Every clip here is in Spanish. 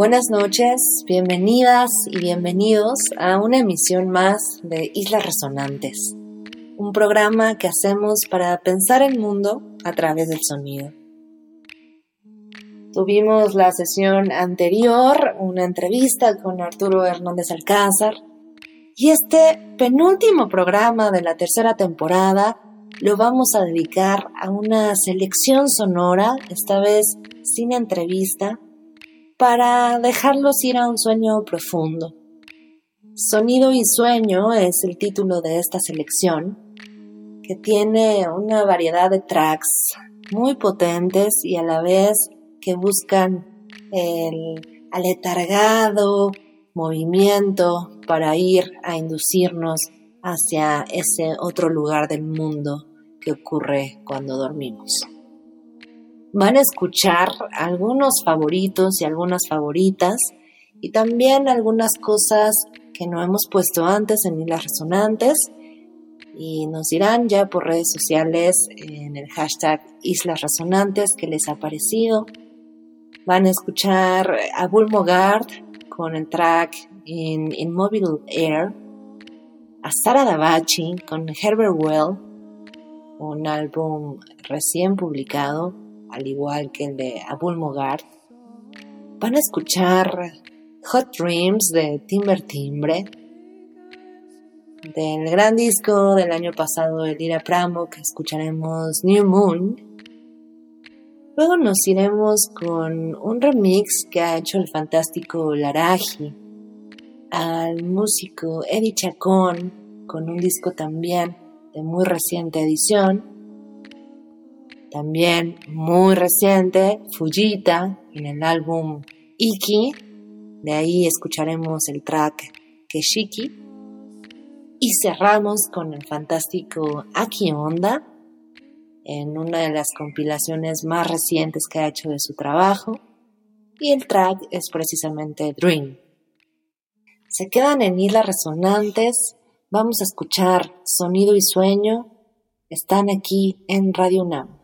Buenas noches, bienvenidas y bienvenidos a una emisión más de Islas Resonantes, un programa que hacemos para pensar el mundo a través del sonido. Tuvimos la sesión anterior, una entrevista con Arturo Hernández Alcázar, y este penúltimo programa de la tercera temporada lo vamos a dedicar a una selección sonora, esta vez sin entrevista, para dejarlos ir a un sueño profundo. Sonido y sueño es el título de esta selección, que tiene una variedad de tracks muy potentes y a la vez que buscan el aletargado movimiento para ir a inducirnos hacia ese otro lugar del mundo que ocurre cuando dormimos. Van a escuchar algunos favoritos y algunas favoritas y también algunas cosas que no hemos puesto antes en las resonantes y nos dirán ya por redes sociales en el hashtag Islas Resonantes que les ha parecido. Van a escuchar a Bull Mogard con el track in Immobile Air, a Sara Davachi con Herbert Well, un álbum recién publicado, al igual que el de Abul Mogart. Van a escuchar Hot Dreams de Timber Timbre, del gran disco del año pasado de Lira Pramo, que escucharemos New Moon. Luego nos iremos con un remix que ha hecho el fantástico Laraji al músico Eddie Chacón con un disco también de muy reciente edición. También muy reciente, Fujita en el álbum Iki. De ahí escucharemos el track Keshiki. Y cerramos con el fantástico Aki Onda en una de las compilaciones más recientes que ha hecho de su trabajo. Y el track es precisamente Dream se quedan en islas resonantes, vamos a escuchar sonido y sueño, están aquí en Radio UNAM.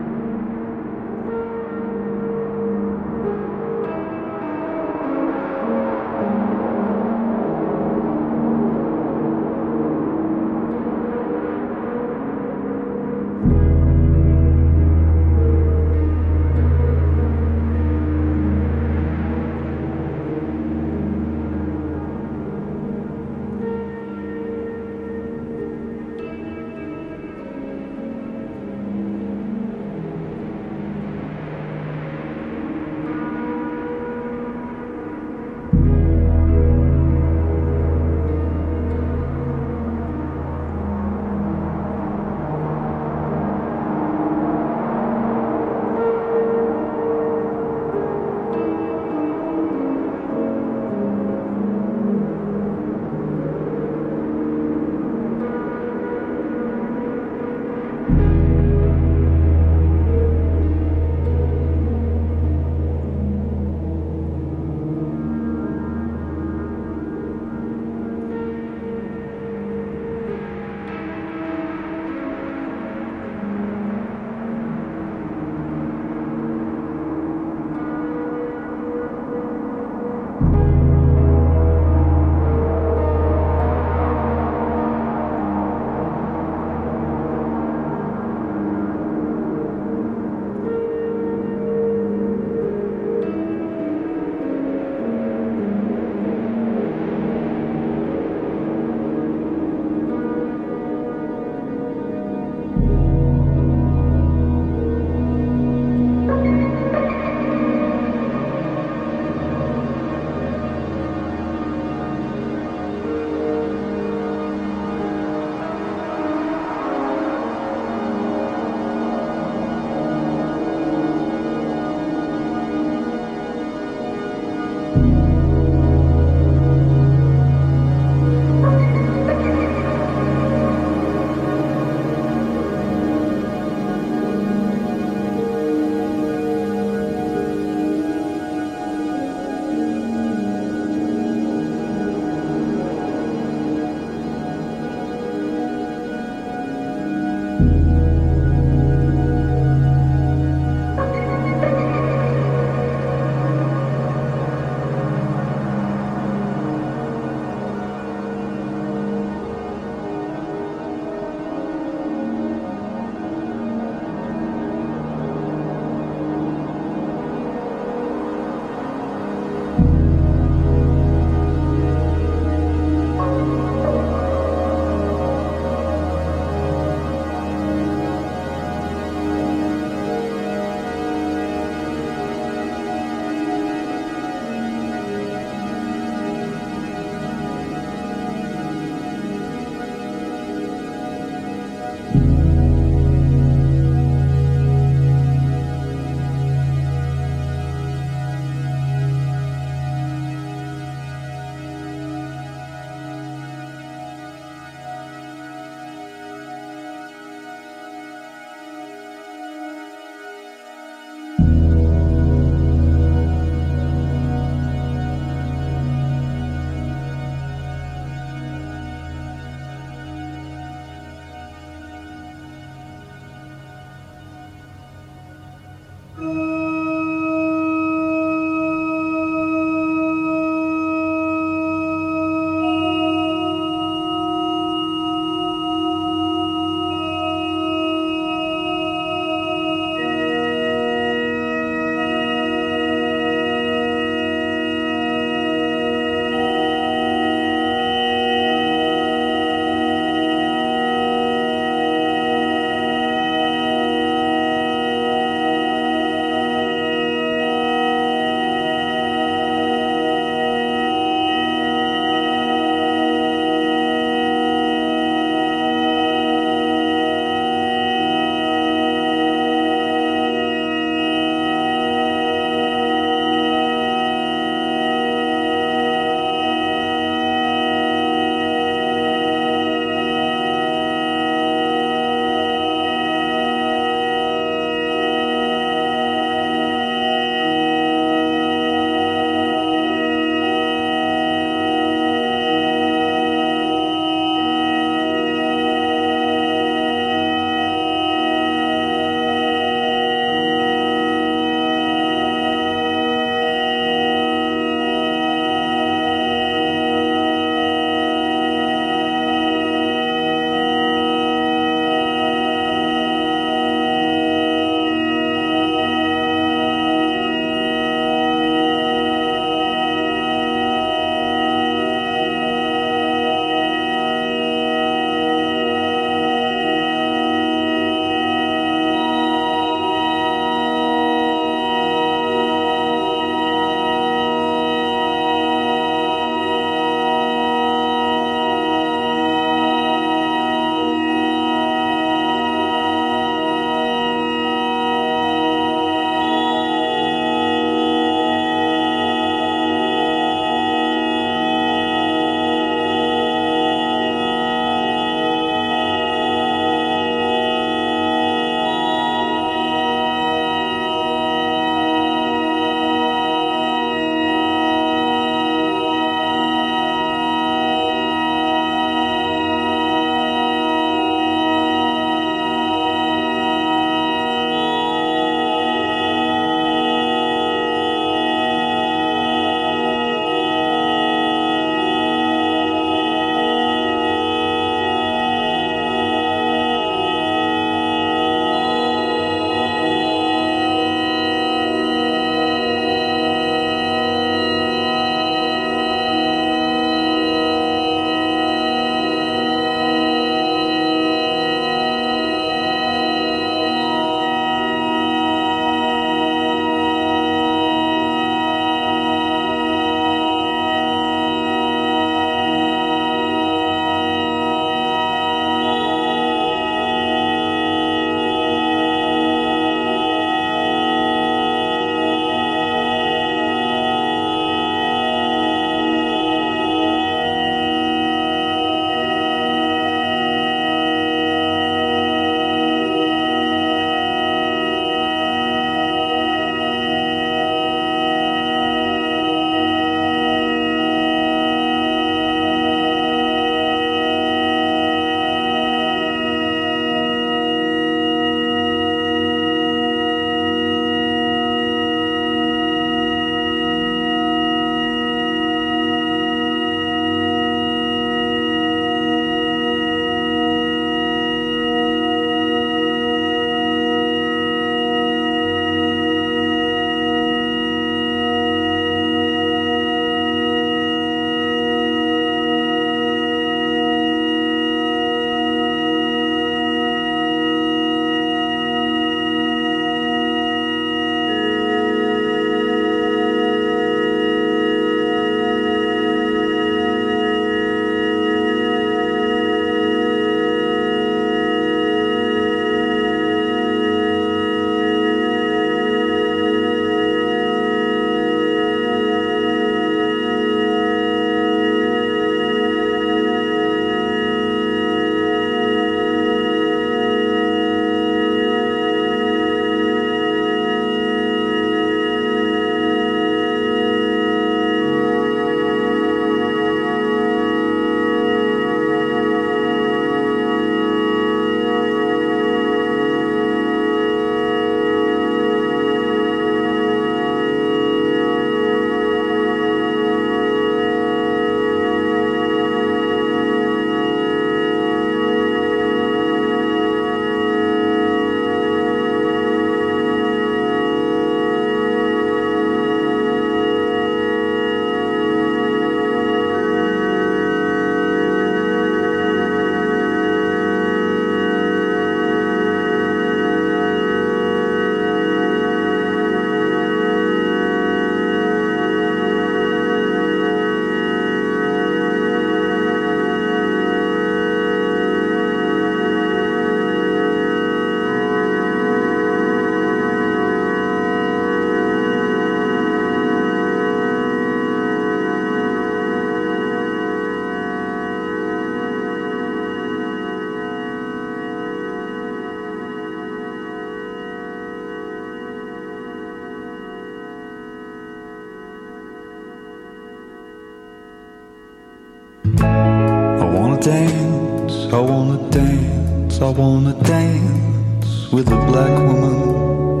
With a black woman.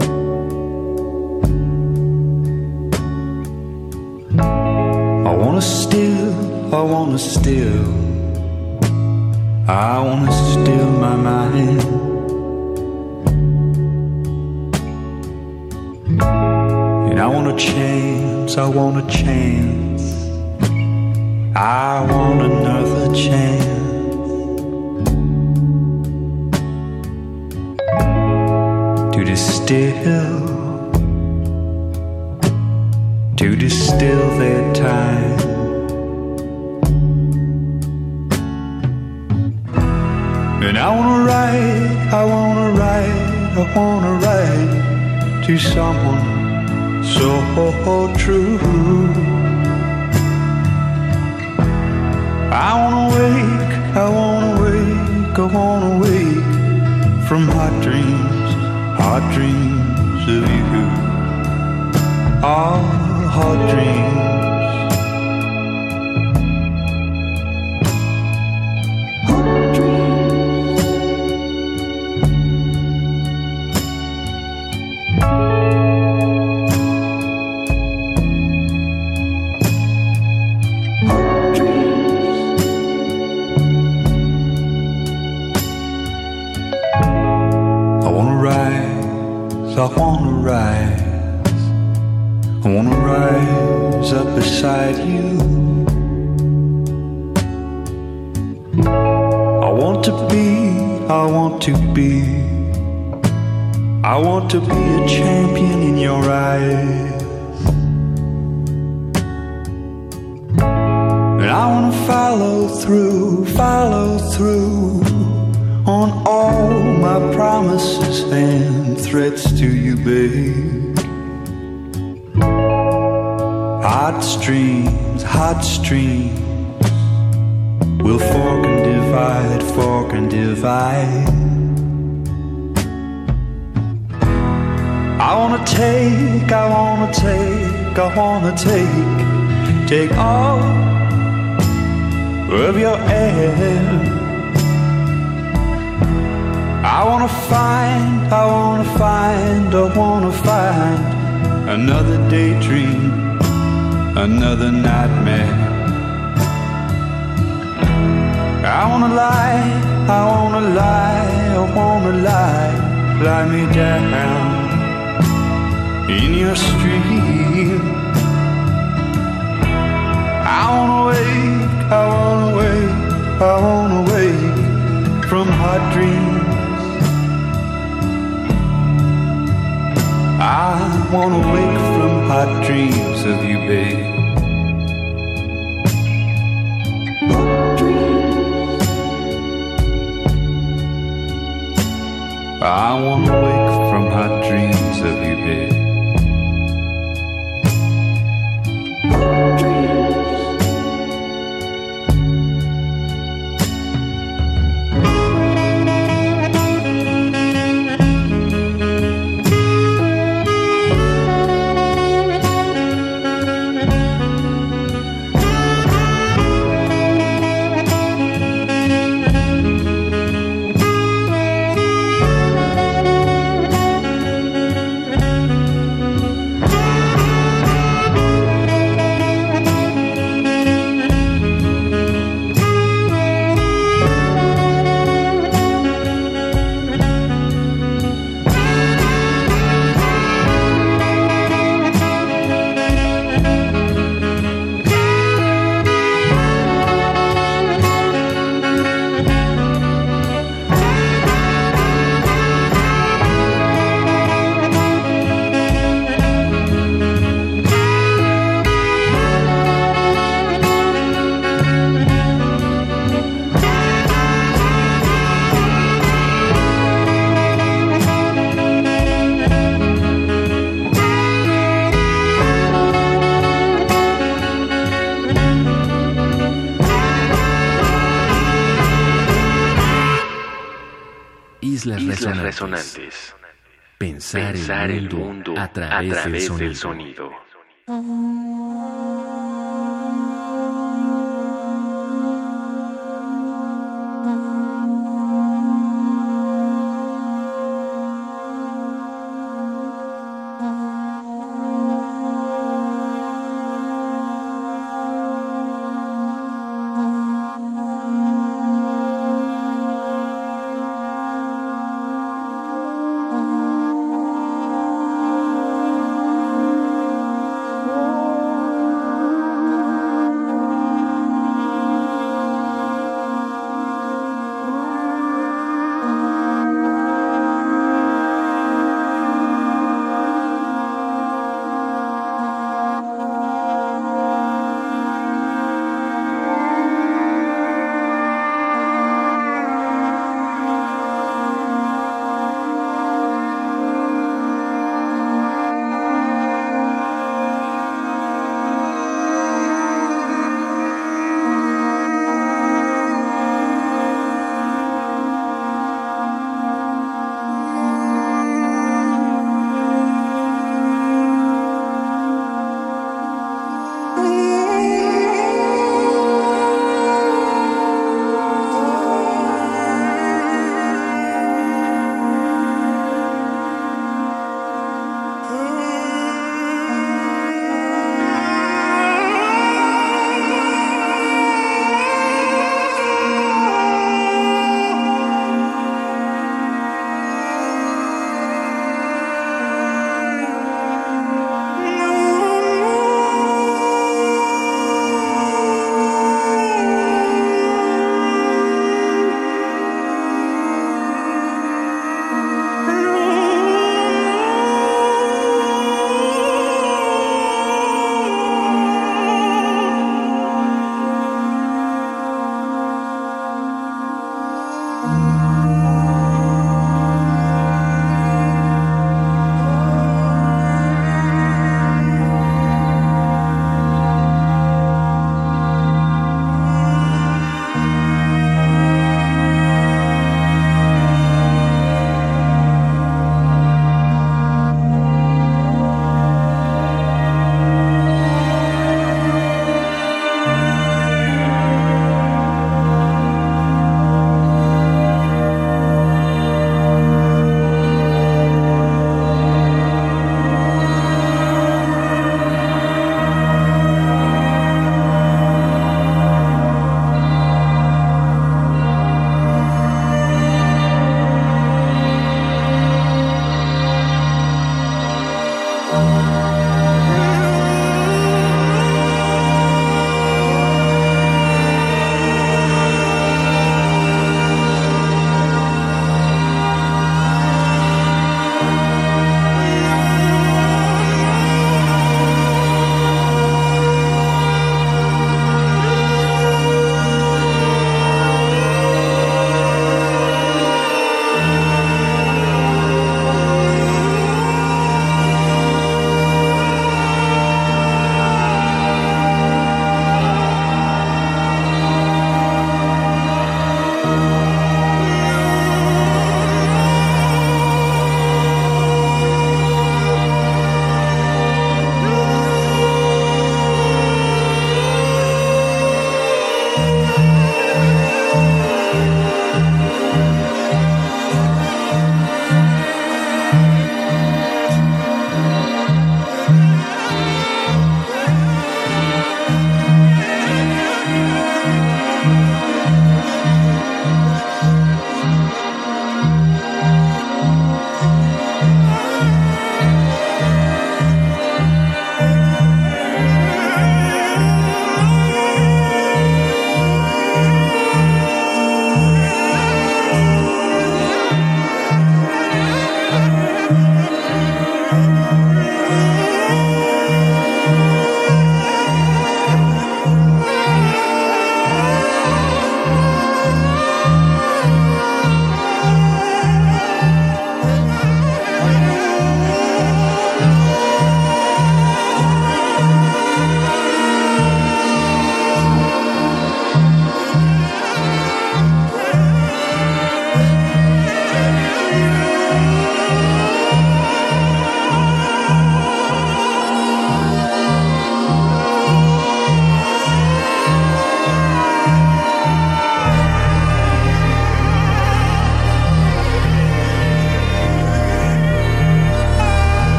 I wanna steal, I wanna steal, I wanna steal my mind. And I want a chance, I want a chance, I want another chance. To distill, to distill their time. And I wanna write, I wanna write, I wanna write to someone so true. I wanna wake, I wanna wake, I wanna wake from hot dreams, hot dreams of you. Ah, hot dreams. I wanna rise up beside you. I want to be, I want to be, I want to be a champion in your eyes. And I wanna follow through, follow through on all my promises and threats to you, babe. Hot streams, hot streams We'll fork and divide, fork and divide. I wanna take, I wanna take, I wanna take, take all of your air. I wanna find, I wanna find, I wanna find another daydream, another nightmare. I wanna lie, I wanna lie, I wanna lie, lie me down in your stream. I wanna wake, I wanna wake, I wanna wake from hot dreams. I wanna wake from hot dreams of you, babe. I want Islas, Islas resonantes. resonantes. Pensar, Pensar el mundo, a través, del, sonido. sonido.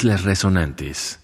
Islas Resonantes.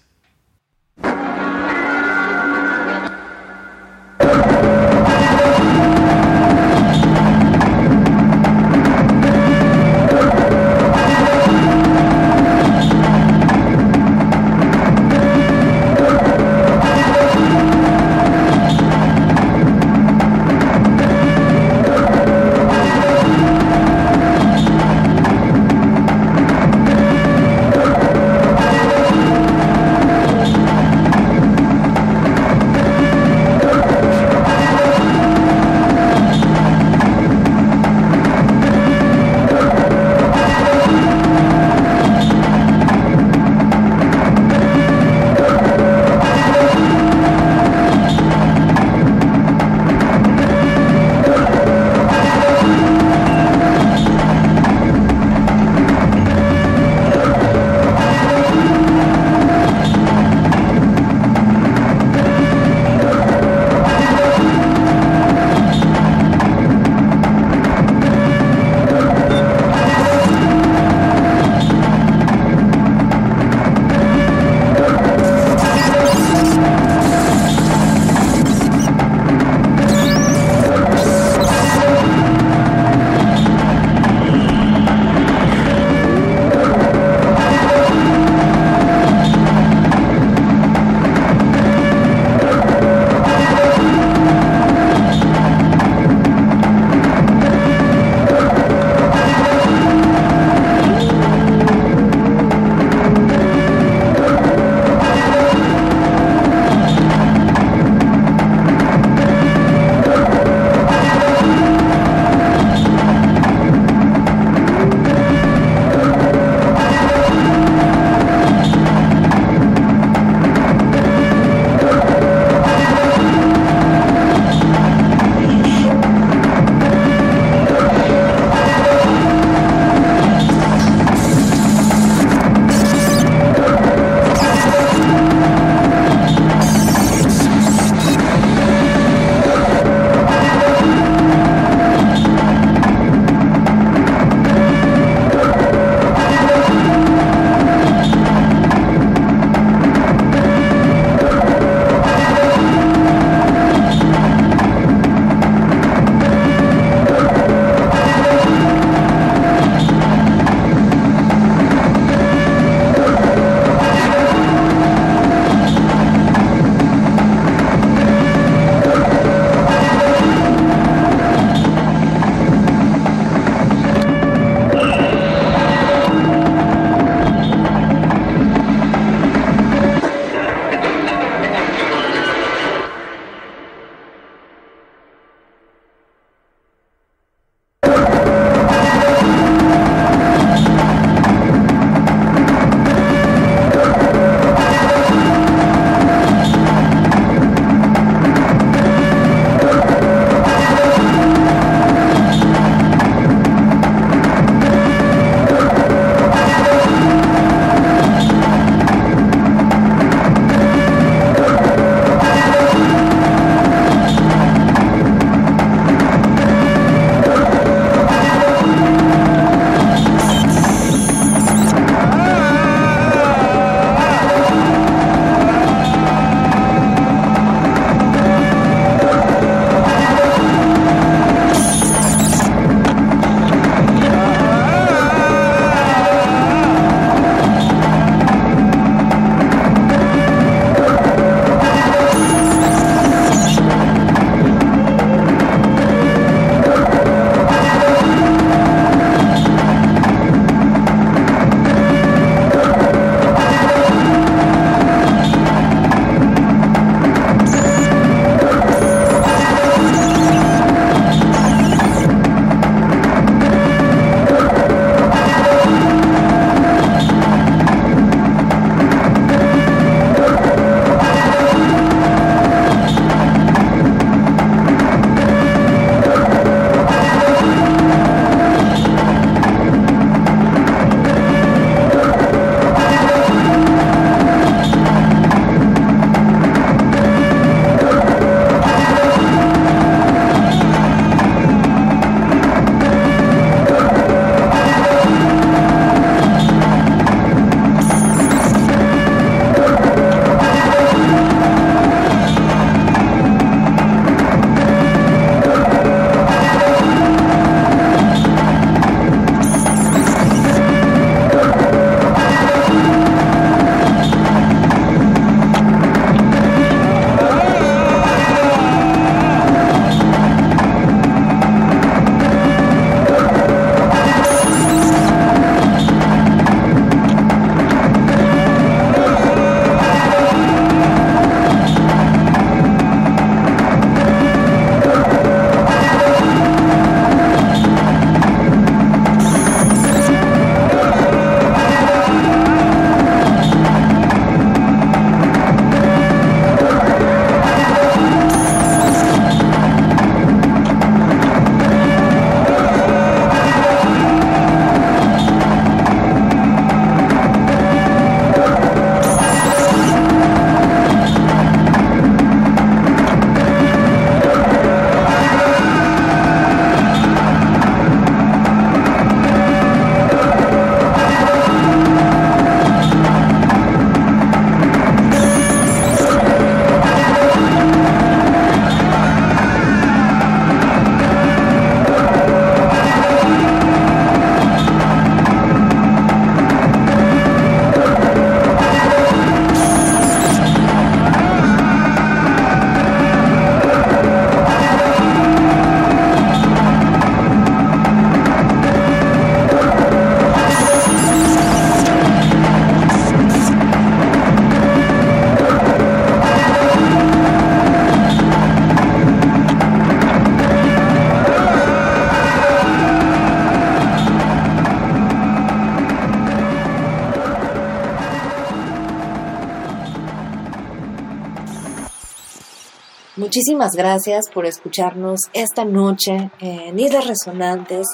Muchísimas gracias por escucharnos esta noche en Islas Resonantes,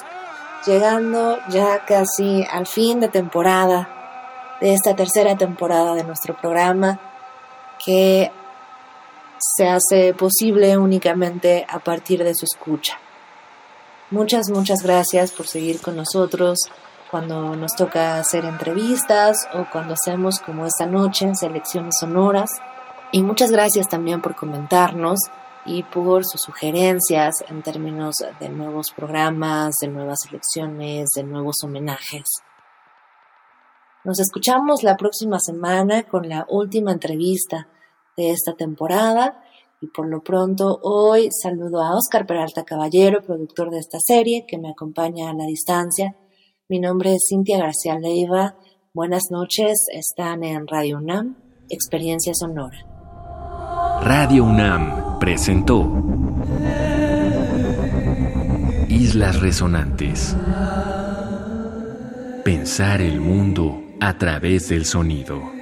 llegando ya casi al fin de temporada, de esta tercera temporada de nuestro programa, que se hace posible únicamente a partir de su escucha. Muchas, muchas gracias por seguir con nosotros cuando nos toca hacer entrevistas o cuando hacemos como esta noche selecciones sonoras. Y muchas gracias también por comentarnos y por sus sugerencias en términos de nuevos programas, de nuevas selecciones, de nuevos homenajes. Nos escuchamos la próxima semana con la última entrevista de esta temporada y por lo pronto hoy saludo a Oscar Peralta Caballero, productor de esta serie, que me acompaña a la distancia. Mi nombre es Cintia García Leiva. Buenas noches, están en Radio UNAM, Experiencia Sonora. Radio UNAM presentó Islas Resonantes. Pensar el mundo a través del sonido.